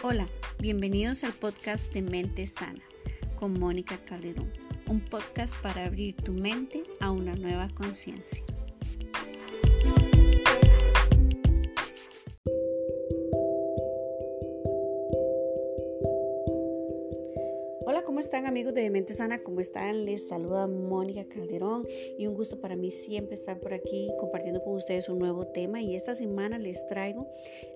Hola, bienvenidos al podcast de Mente Sana con Mónica Calderón, un podcast para abrir tu mente a una nueva conciencia. Están amigos de Mente Sana? ¿Cómo están? Les saluda Mónica Calderón y un gusto para mí siempre estar por aquí compartiendo con ustedes un nuevo tema y esta semana les traigo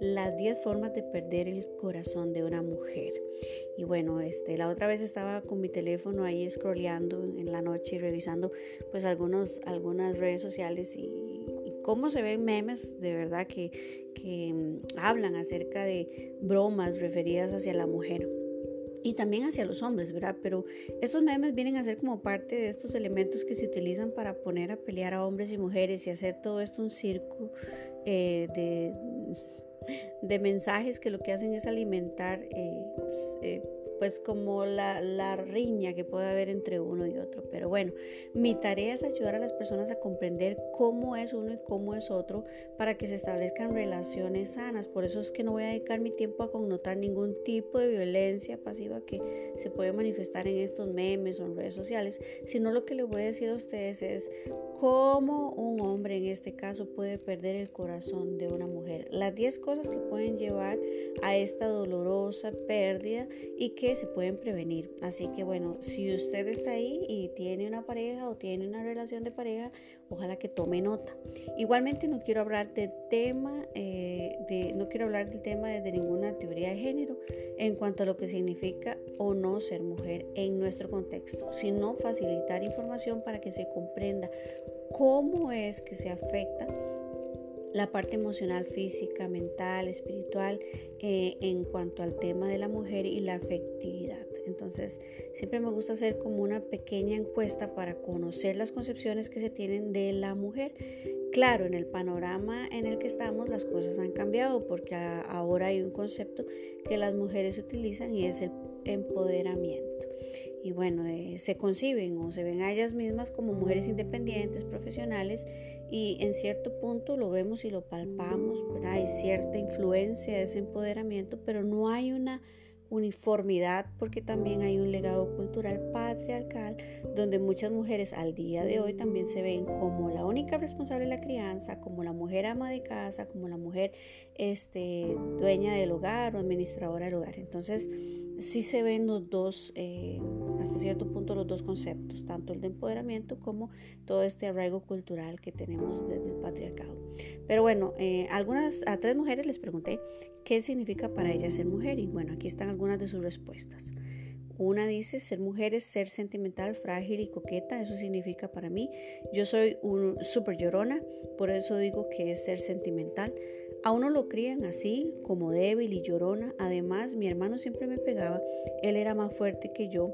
las 10 formas de perder el corazón de una mujer. Y bueno, este, la otra vez estaba con mi teléfono ahí scrolleando en la noche y revisando pues algunos, algunas redes sociales y, cómo se ven memes de verdad que, que mm, hablan acerca de bromas referidas hacia la mujer y también hacia los hombres, ¿verdad? Pero estos memes vienen a ser como parte de estos elementos que se utilizan para poner a pelear a hombres y mujeres y hacer todo esto un circo eh, de, de, mensajes que lo que hacen es alimentar eh, pues, eh, pues como la, la, riña que puede haber entre uno y otro. Pero bueno, mi tarea es ayudar a las personas a comprender cómo es uno y cómo es otro para que se establezcan relaciones sanas. Por eso es que no voy a dedicar mi tiempo a connotar ningún tipo de violencia pasiva que se puede manifestar en estos memes o en redes sociales, sino lo que les voy a decir a ustedes es cómo un hombre en este caso puede perder el corazón de una mujer. Las 10 cosas que pueden llevar a esta dolorosa pérdida y que se pueden prevenir. Así que bueno, si usted está ahí y tiene una pareja o tiene una relación de pareja, ojalá que tome nota. Igualmente no quiero hablar del tema, eh, de, no quiero hablar del tema desde ninguna teoría de género en cuanto a lo que significa o no ser mujer en nuestro contexto, sino facilitar información para que se comprenda cómo es que se afecta la parte emocional, física, mental, espiritual eh, en cuanto al tema de la mujer y la afectividad. Entonces, siempre me gusta hacer como una pequeña encuesta para conocer las concepciones que se tienen de la mujer. Claro, en el panorama en el que estamos las cosas han cambiado porque ahora hay un concepto que las mujeres utilizan y es el empoderamiento. Y bueno, eh, se conciben o se ven a ellas mismas como mujeres independientes, profesionales y en cierto punto lo vemos y lo palpamos, hay cierta influencia ese empoderamiento, pero no hay una uniformidad porque también hay un legado cultural patriarcal donde muchas mujeres al día de hoy también se ven como la única responsable de la crianza, como la mujer ama de casa, como la mujer este, dueña del hogar o administradora del hogar. Entonces, sí se ven los dos, eh, hasta cierto punto, los dos conceptos, tanto el de empoderamiento como todo este arraigo cultural que tenemos desde el patriarcado. Pero bueno, eh, algunas, a tres mujeres les pregunté qué significa para ellas ser mujer y bueno, aquí están algunas de sus respuestas. Una dice, ser mujer es ser sentimental, frágil y coqueta, eso significa para mí. Yo soy un súper llorona, por eso digo que es ser sentimental. A uno lo crían así, como débil y llorona. Además, mi hermano siempre me pegaba. Él era más fuerte que yo,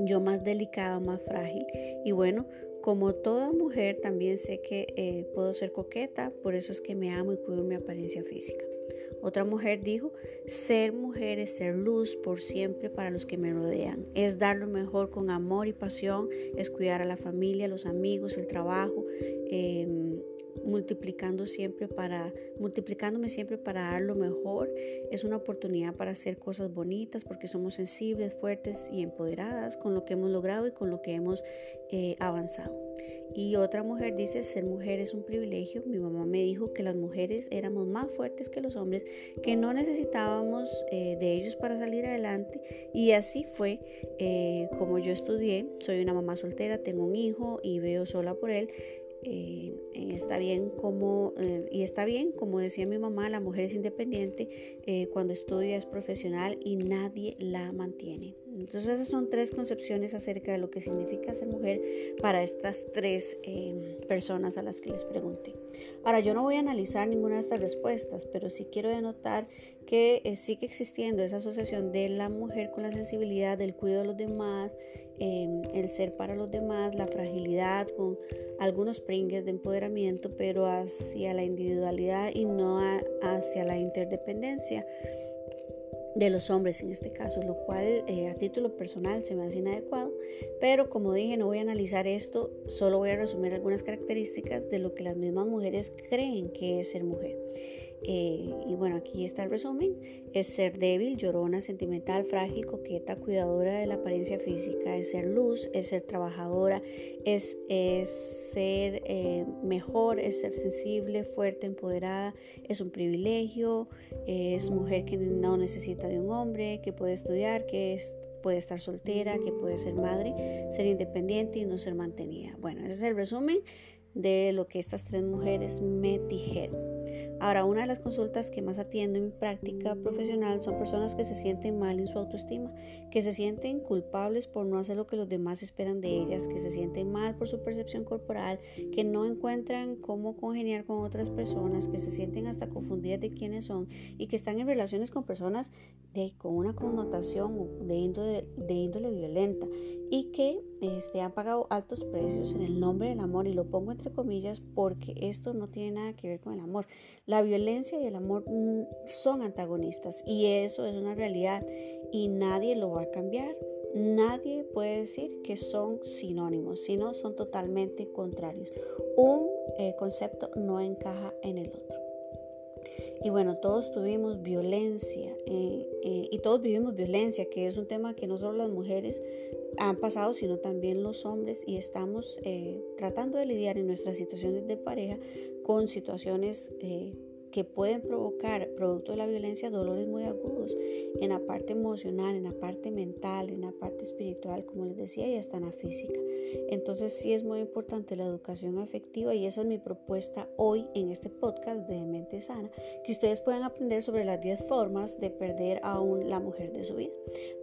yo más delicada, más frágil. Y bueno, como toda mujer, también sé que eh, puedo ser coqueta, por eso es que me amo y cuido mi apariencia física. Otra mujer dijo, ser mujer es ser luz por siempre para los que me rodean, es dar lo mejor con amor y pasión, es cuidar a la familia, los amigos, el trabajo, em, multiplicando siempre para multiplicándome siempre para dar lo mejor. Es una oportunidad para hacer cosas bonitas porque somos sensibles fuertes y empoderadas con lo que hemos logrado y con lo que hemos eh, avanzado. Y otra mujer dice ser mujer es un privilegio mi mamá me dijo que las mujeres éramos más fuertes que los hombres que no necesitábamos eh, de ellos para salir adelante. Y así fue eh, como yo estudié. Soy una mamá soltera tengo un hijo y veo sola por él eh, está bien como, eh, y está bien, como decía mi mamá, la mujer es independiente, eh, cuando estudia es profesional y nadie la mantiene. Entonces esas son tres concepciones acerca de lo que significa ser mujer para estas tres personas a las que les pregunté. Ahora yo no voy a analizar ninguna de estas respuestas, pero sí quiero denotar que sigue existiendo esa asociación de la mujer con la sensibilidad, del cuidado de los demás, Em, el ser para los demás, la fragilidad con algunos pringues de empoderamiento, pero hacia la individualidad y no hacia la interdependencia de los hombres en este caso, lo cual eh, a título personal se me hace inadecuado, pero como dije no voy a analizar esto, solo voy a resumir algunas características de lo que las mismas mujeres creen que es ser mujer. Eh, y bueno, aquí está el resumen. Es ser débil, llorona, sentimental, frágil, coqueta, cuidadora de la apariencia física. Es ser luz, es ser trabajadora, es, ser eh, mejor, es ser sensible, fuerte, empoderada. Es un privilegio, es mujer que no necesita de un hombre, que puede estudiar, que puede estar soltera, que puede ser madre, ser independiente y no ser mantenida. Bueno, ese es el resumen de lo que estas tres mujeres me dijeron. Ahora, una de las consultas que más atiendo en mi práctica profesional son personas que se sienten mal en su autoestima, que se sienten culpables por no hacer lo que los demás esperan de ellas, que se sienten mal por su percepción corporal, que no encuentran cómo congeniar con otras personas, que se sienten hasta confundidas de quiénes son y que están en relaciones con personas de, con una connotación de índole, violenta y que este, han pagado altos precios en el nombre del amor y lo pongo entre comillas porque esto no tiene nada que ver con el amor. Violencia y el amor mm, son antagonistas y eso es una realidad y nadie lo va a cambiar. Nadie puede decir que son sinónimos, sino son totalmente contrarios. Un eh, concepto no encaja en el otro. Y bueno, todos tuvimos violencia eh, eh, y todos vivimos violencia, que es un tema que no solo las mujeres han pasado, sino también los hombres y estamos eh, tratando de lidiar en nuestras situaciones de pareja con situaciones que pueden provocar, producto de la violencia, dolores muy agudos en la parte emocional, en la parte mental, en la parte espiritual, como les decía, y hasta en la física. Entonces sí es muy importante la educación afectiva y esa es mi propuesta hoy en este podcast de Mente Sana, que ustedes puedan aprender sobre las 10 formas de perder a la mujer de su vida.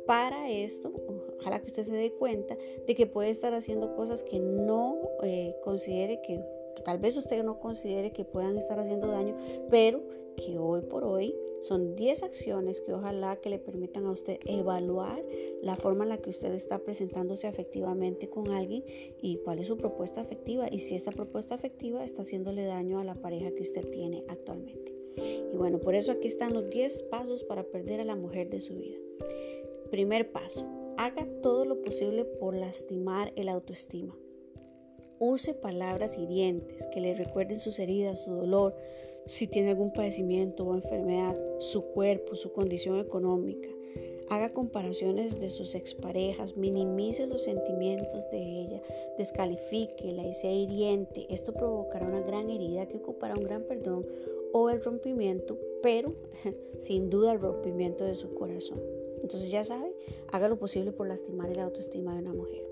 Para esto, ojalá que usted se dé cuenta de que puede estar haciendo cosas que no eh, considere que tal vez usted no considere que puedan estar haciendo daño, pero que hoy por hoy son 10 acciones que ojalá que le permitan a usted evaluar la forma en la que usted está presentándose afectivamente con alguien y cuál es su propuesta afectiva y si esta propuesta afectiva está haciéndole daño a la pareja que usted tiene actualmente. Y bueno, por eso aquí están los 10 pasos para perder a la mujer de su vida. Primer paso, haga todo lo posible por lastimar el autoestima. Use palabras hirientes que le recuerden sus heridas, su dolor, si tiene algún padecimiento o enfermedad, su cuerpo, su condición económica. Haga comparaciones de sus exparejas, minimice los sentimientos de ella, descalifíquela y sea hiriente. Esto provocará una gran herida que ocupará un gran perdón o el rompimiento, pero sin duda el rompimiento de su corazón. Entonces ya sabe, haga lo posible por lastimar la autoestima de una mujer.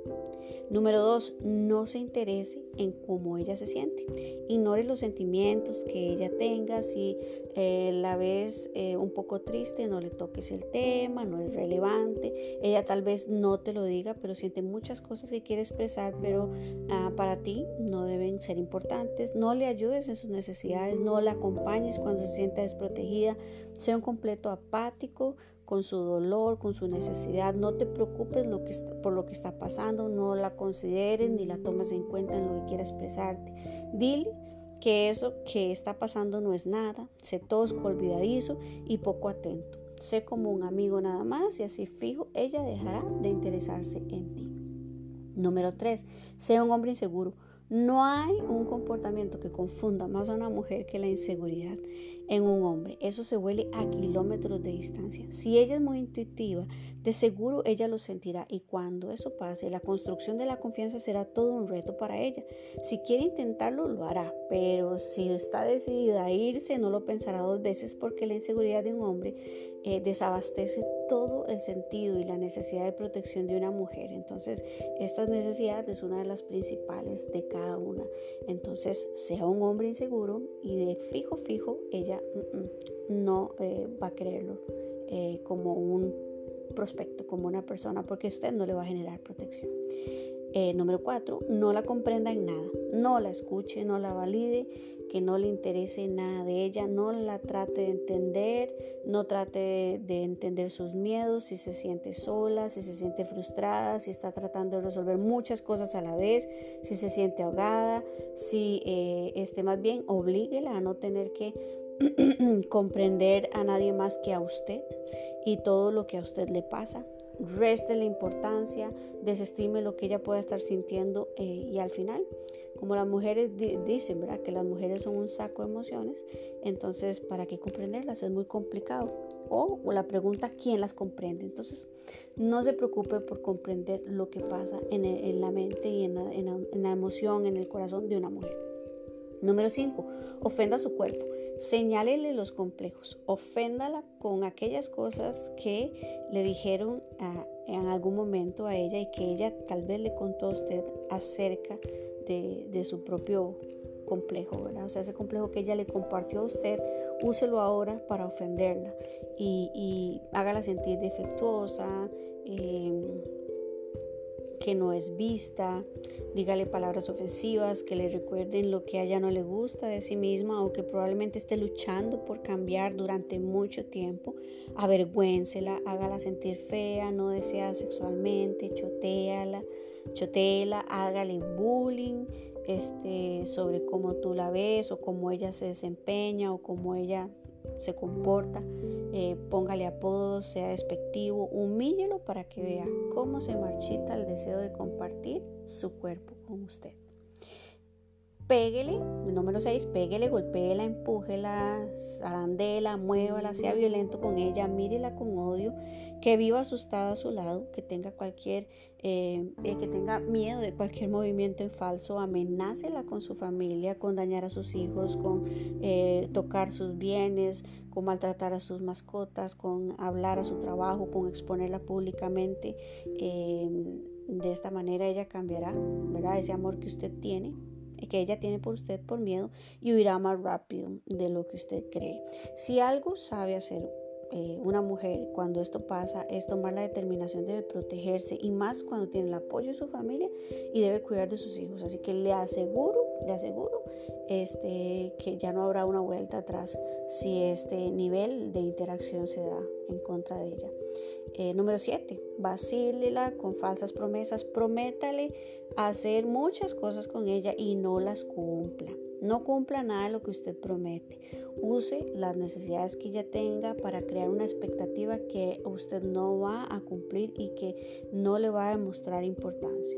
Número dos, no se interese en cómo ella se siente. Ignore los sentimientos que ella tenga. Si eh, la ves eh, un poco triste, no le toques el tema, no es relevante. Ella tal vez no te lo diga, pero siente muchas cosas que quiere expresar, pero ah, para ti no deben ser importantes. No le ayudes en sus necesidades, no la acompañes cuando se sienta desprotegida. Sea un completo apático con su dolor, con su necesidad. No te preocupes lo que por lo que está pasando, no la consideres ni la tomes en cuenta en lo que quiera expresarte. Dile que eso que está pasando no es nada, sé tosco, olvidadizo y poco atento. Sé como un amigo nada más y así fijo, ella dejará de interesarse en ti. Número 3. Sea un hombre inseguro. No hay un comportamiento que confunda más a una mujer que la inseguridad en un hombre. Eso se huele a kilómetros de distancia. Si ella es muy intuitiva, de seguro ella lo sentirá y cuando eso pase, la construcción de la confianza será todo un reto para ella. Si quiere intentarlo, lo hará, pero si está decidida a irse, no lo pensará dos veces porque la inseguridad de un hombre eh, desabastece todo el sentido y la necesidad de protección de una mujer. Entonces, esta necesidad es una de las principales de cada una. Entonces, sea un hombre inseguro y de fijo, fijo, ella mm, mm, no eh, va a creerlo eh, como un prospecto, como una persona, porque usted no le va a generar protección. número cuatro, no la comprenda en nada, no la escuche, no la valide que no le interese nada de ella, no la trate de entender, no trate de entender sus miedos, si se siente sola, si se siente frustrada, si está tratando de resolver muchas cosas a la vez, si se siente ahogada, si eh, esté más bien, oblíguela a no tener que comprender a nadie más que a usted y todo lo que a usted le pasa. Reste la importancia, desestime lo que ella pueda estar sintiendo eh, y al final, como las mujeres dicen, ¿verdad? Que las mujeres son un saco de emociones, entonces para qué comprenderlas es muy complicado. O, la pregunta, ¿quién las comprende? Entonces, no se preocupe por comprender lo que pasa en, la mente y en la emoción, en el corazón de una mujer. Número 5. Ofenda su cuerpo. Señálele los complejos. Oféndala con aquellas cosas que le dijeron en algún momento a ella y que ella tal vez le contó a usted acerca de, su propio complejo, ¿verdad? O sea, ese complejo que ella le compartió a usted, úselo ahora para ofenderla y, hágala sentir defectuosa. Eh, que no es vista, dígale palabras ofensivas que le recuerden lo que a ella no le gusta de sí misma o que probablemente esté luchando por cambiar durante mucho tiempo, avergüéncela, hágala sentir fea, no desea sexualmente, choteala, choteala, hágale bullying este, sobre cómo tú la ves o cómo ella se desempeña o cómo ella se comporta, eh, póngale apodos, sea despectivo, humíllelo para que vea cómo se marchita el deseo de compartir su cuerpo con usted. Péguele, número 6, péguele, golpéela, empújela, zarandela, muévala, sea violento con ella, mírela con odio, que viva asustada a su lado, que tenga cualquier, eh, eh, que tenga miedo de cualquier movimiento en falso, amenácela con su familia, con dañar a sus hijos, con eh, tocar sus bienes, con maltratar a sus mascotas, con hablar a su trabajo, con exponerla públicamente. de esta manera ella cambiará, ¿verdad? Ese amor que usted tiene que ella tiene por usted por miedo y huirá más rápido de lo que usted cree. Si algo sabe hacer eh, una mujer cuando esto pasa es tomar la determinación de protegerse y más cuando tiene el apoyo de su familia y debe cuidar de sus hijos. Así que le aseguro, le aseguro este, que ya no habrá una vuelta atrás si este nivel de interacción se da en contra de ella. Eh, número 7. Vacílela con falsas promesas. Prométale hacer muchas cosas con ella y no las cumpla. No cumpla nada de lo que usted promete. Use las necesidades que ella tenga para crear una expectativa que usted no va a cumplir y que no le va a demostrar importancia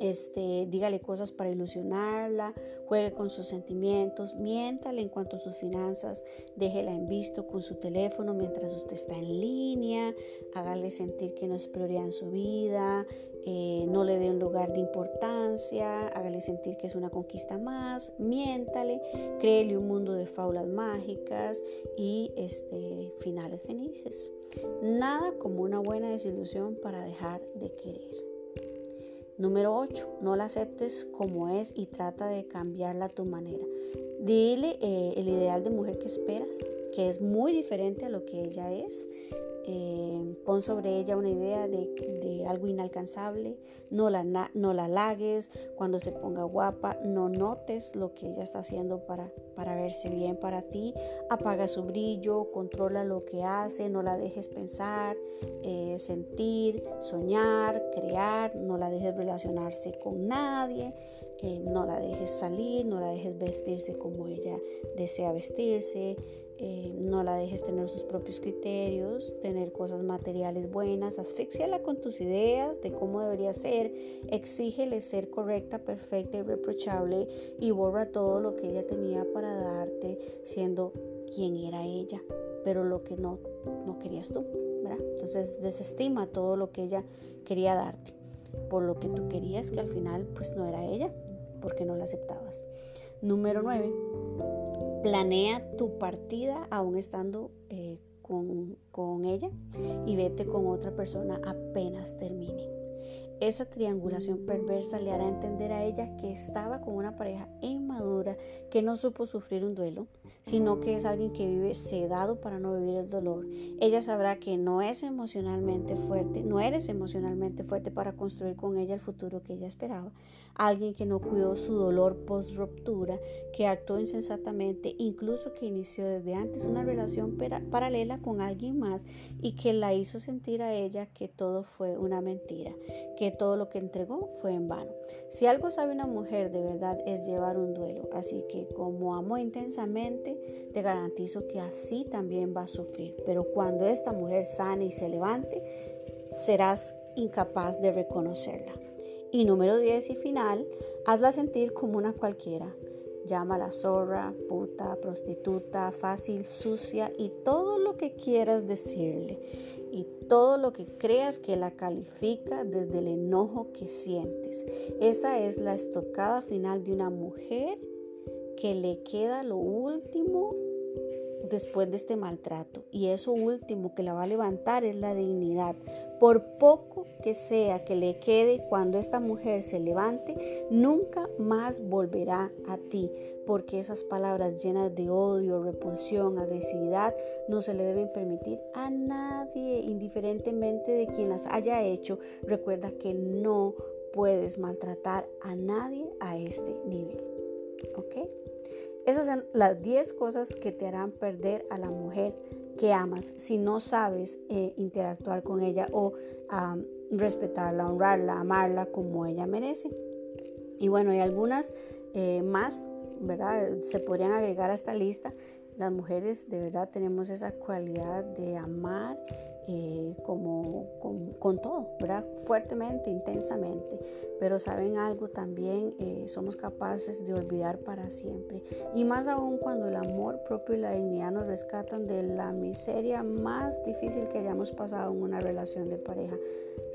este, dígale cosas para ilusionarla, juegue con sus sentimientos, miéntale en cuanto a sus finanzas, déjela en visto con su teléfono mientras usted está en línea, hágale sentir que no es prioridad en su vida, eh, no le dé un lugar de importancia, hágale sentir que es una conquista más, miéntale, créele un mundo de faulas mágicas y este, finales felices. Nada como una buena desilusión para dejar de querer. Número 8. No la aceptes como es y trata de cambiarla a tu manera. Dile eh, el ideal de mujer que esperas, que es muy diferente a lo que ella es. Eh, pon sobre ella una idea de, algo inalcanzable, no la, no la halagues cuando se ponga guapa, no notes lo que ella está haciendo para, verse bien para ti, apaga su brillo, controla lo que hace, no la dejes pensar, eh, sentir, soñar, crear, no la dejes relacionarse con nadie, eh, no la dejes salir, no la dejes vestirse como ella desea vestirse, eh, no la dejes tener sus propios criterios, tener cosas materiales buenas, asfixiala con tus ideas de cómo debería ser, exígele ser correcta, perfecta y reprochable y borra todo lo que ella tenía para darte siendo quien era ella, pero lo que no, no querías tú, ¿verdad? Entonces desestima todo lo que ella quería darte por lo que tú querías que al final pues no era ella, porque no la aceptabas. Número 9 Planea tu partida aún estando eh, con, con ella y vete con otra persona apenas termine. Esa triangulación perversa le hará entender a ella que estaba con una pareja inmadura que no supo sufrir un duelo, sino que es alguien que vive sedado para no vivir el dolor. Ella sabrá que no es emocionalmente fuerte, no eres emocionalmente fuerte para construir con ella el futuro que ella esperaba. Alguien que no cuidó su dolor post ruptura, que actuó insensatamente, incluso que inició desde antes una relación paralela con alguien más y que la hizo sentir a ella que todo fue una mentira, que todo lo que entregó fue en vano. Si algo sabe una mujer de verdad es llevar un duelo, así que como amo intensamente, te garantizo que así también va a sufrir. Pero cuando esta mujer sane y se levante, serás incapaz de reconocerla. Y número 10 y final, hazla sentir como una cualquiera. Llámala zorra, puta, prostituta, fácil, sucia y todo lo que quieras decirle. Todo lo que creas que la califica desde el enojo que sientes. Esa es la estocada final de una mujer que le queda lo último después de este maltrato. Y eso último que la va a levantar es la dignidad. Por poco que sea que le quede cuando esta mujer se levante, nunca más volverá a ti. Porque esas palabras llenas de odio, repulsión, agresividad, no se le deben permitir a nadie, indiferentemente de quien las haya hecho. Recuerda que no puedes maltratar a nadie a este nivel. ¿Ok? Esas son las 10 cosas que te harán perder a la mujer que amas si no sabes eh, interactuar con ella o respetarla, honrarla, amarla como ella merece. Y bueno, hay algunas eh, más, ¿verdad? Se podrían agregar a esta lista. Las mujeres de verdad tenemos esa cualidad de amar eh, como con, todo, ¿verdad? Fuertemente, intensamente. Pero saben algo también, eh, somos capaces de olvidar para siempre. Y más aún cuando el amor propio y la dignidad nos rescatan de la miseria más difícil que hayamos pasado en una relación de pareja.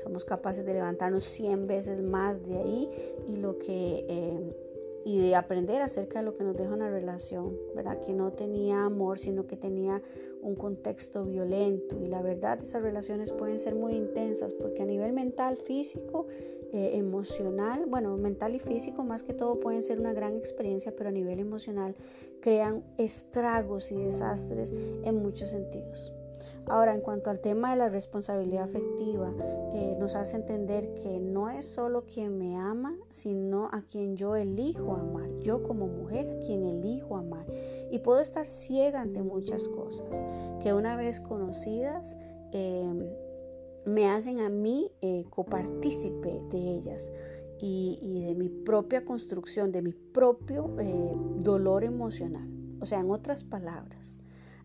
Somos capaces de levantarnos 100 veces más de ahí y lo que... Eh, y de aprender acerca de lo que nos deja una relación, ¿verdad? Que no tenía amor, sino que tenía un contexto violento. Y la verdad, esas relaciones pueden ser muy intensas porque a nivel mental, físico, eh, emocional, bueno, mental y físico más que todo pueden ser una gran experiencia, pero a nivel emocional crean estragos y desastres en muchos sentidos. Ahora, en cuanto al tema de la responsabilidad afectiva, eh, nos hace entender que no es solo quien me ama, sino a quien yo elijo amar, yo como mujer a quien elijo amar. Y puedo estar ciega ante muchas cosas que una vez conocidas em, me hacen a mí eh, copartícipe de ellas. Y, de mi propia construcción, de mi propio eh, dolor emocional. O sea, en otras palabras,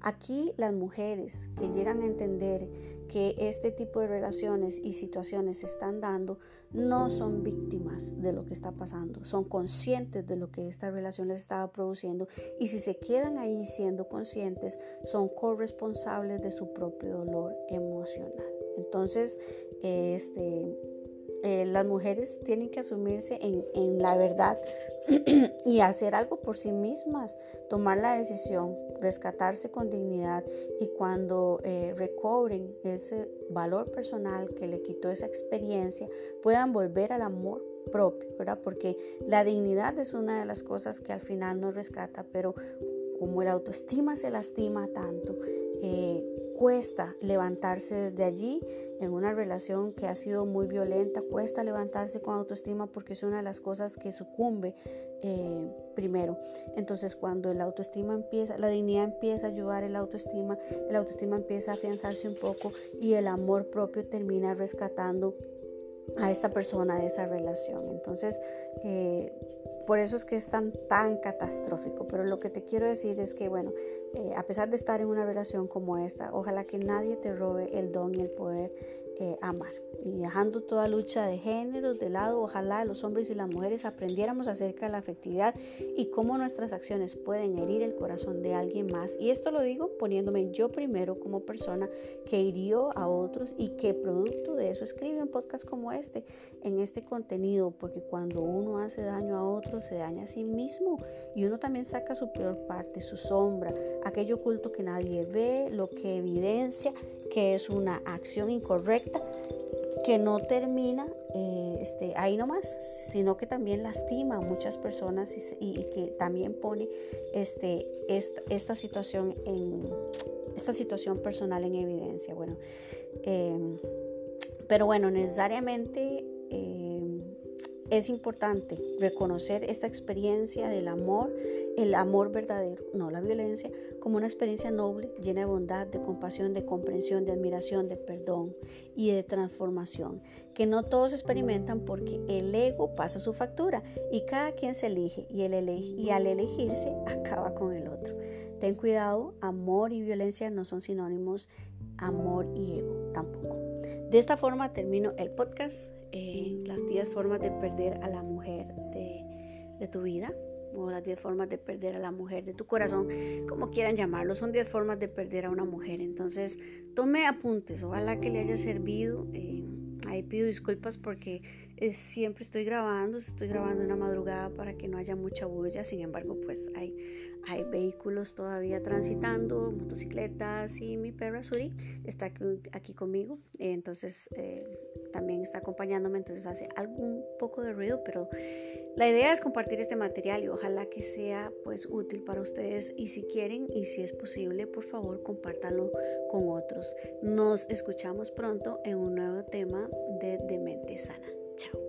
Aquí las mujeres que llegan a entender que este tipo de relaciones y situaciones se están dando no son víctimas de lo que está pasando, son conscientes de lo que esta relación les estaba produciendo y si se quedan ahí siendo conscientes son corresponsables de su propio dolor emocional. Entonces, este, eh, las mujeres tienen que asumirse en, la verdad y hacer algo por sí mismas, tomar la decisión, rescatarse con dignidad y cuando eh, recobren ese valor personal que le quitó esa experiencia, puedan volver al amor propio, ¿verdad? Porque la dignidad es una de las cosas que al final nos rescata, pero como el autoestima se lastima tanto, eh, cuesta levantarse desde allí en una relación que ha sido muy violenta, cuesta levantarse con autoestima porque es una de las cosas que sucumbe eh, primero. Entonces cuando el autoestima empieza, la dignidad empieza a ayudar el autoestima, el autoestima empieza a afianzarse un poco y el amor propio termina rescatando a esta persona de esa relación. Entonces, eh, por eso es que es tan, tan catastrófico. Pero lo que te quiero decir es que, bueno, eh, a pesar de estar en una relación como esta, ojalá que nadie te robe el don y el poder eh, amar. Y dejando toda lucha de géneros de lado, ojalá los hombres y las mujeres aprendiéramos acerca de la afectividad y cómo nuestras acciones pueden herir el corazón de alguien más. Y esto lo digo poniéndome yo primero como persona que hirió a otros y que producto de eso escribe un podcast como este, en este contenido, porque cuando uno hace daño a otro, se daña a sí mismo y uno también saca su peor parte, su sombra, aquello oculto que nadie ve, lo que evidencia que es una acción incorrecta que no termina eh, este, ahí nomás, sino que también lastima a muchas personas y, que también pone este, esta, situación en esta situación personal en evidencia. Bueno, em, pero bueno, necesariamente es importante reconocer esta experiencia del amor, el amor verdadero, no la violencia, como una experiencia noble, llena de bondad, de compasión, de comprensión, de admiración, de perdón y de transformación, que no todos experimentan porque el ego pasa su factura y cada quien se elige y, al elegirse acaba con el otro. Ten cuidado, amor y violencia no son sinónimos, amor y ego tampoco. De esta forma termino el podcast, las 10 formas de perder a la mujer de, de tu vida o las 10 formas de perder a la mujer de tu corazón, como quieran llamarlo, son 10 formas de perder a una mujer. Entonces, tome apuntes, ojalá que le haya servido. Eh, ahí pido disculpas porque eh, siempre estoy grabando, estoy grabando una madrugada para que no haya mucha bulla, sin embargo, pues hay, hay vehículos todavía transitando, motocicletas y mi perra Suri está aquí, conmigo, entonces eh, también está acompañándome, entonces hace algún poco de ruido, pero la idea es compartir este material y ojalá que sea pues útil para ustedes y si quieren y si es posible, por favor, compártanlo con otros. Nos escuchamos pronto en un nuevo tema de, de mente sana. Chao.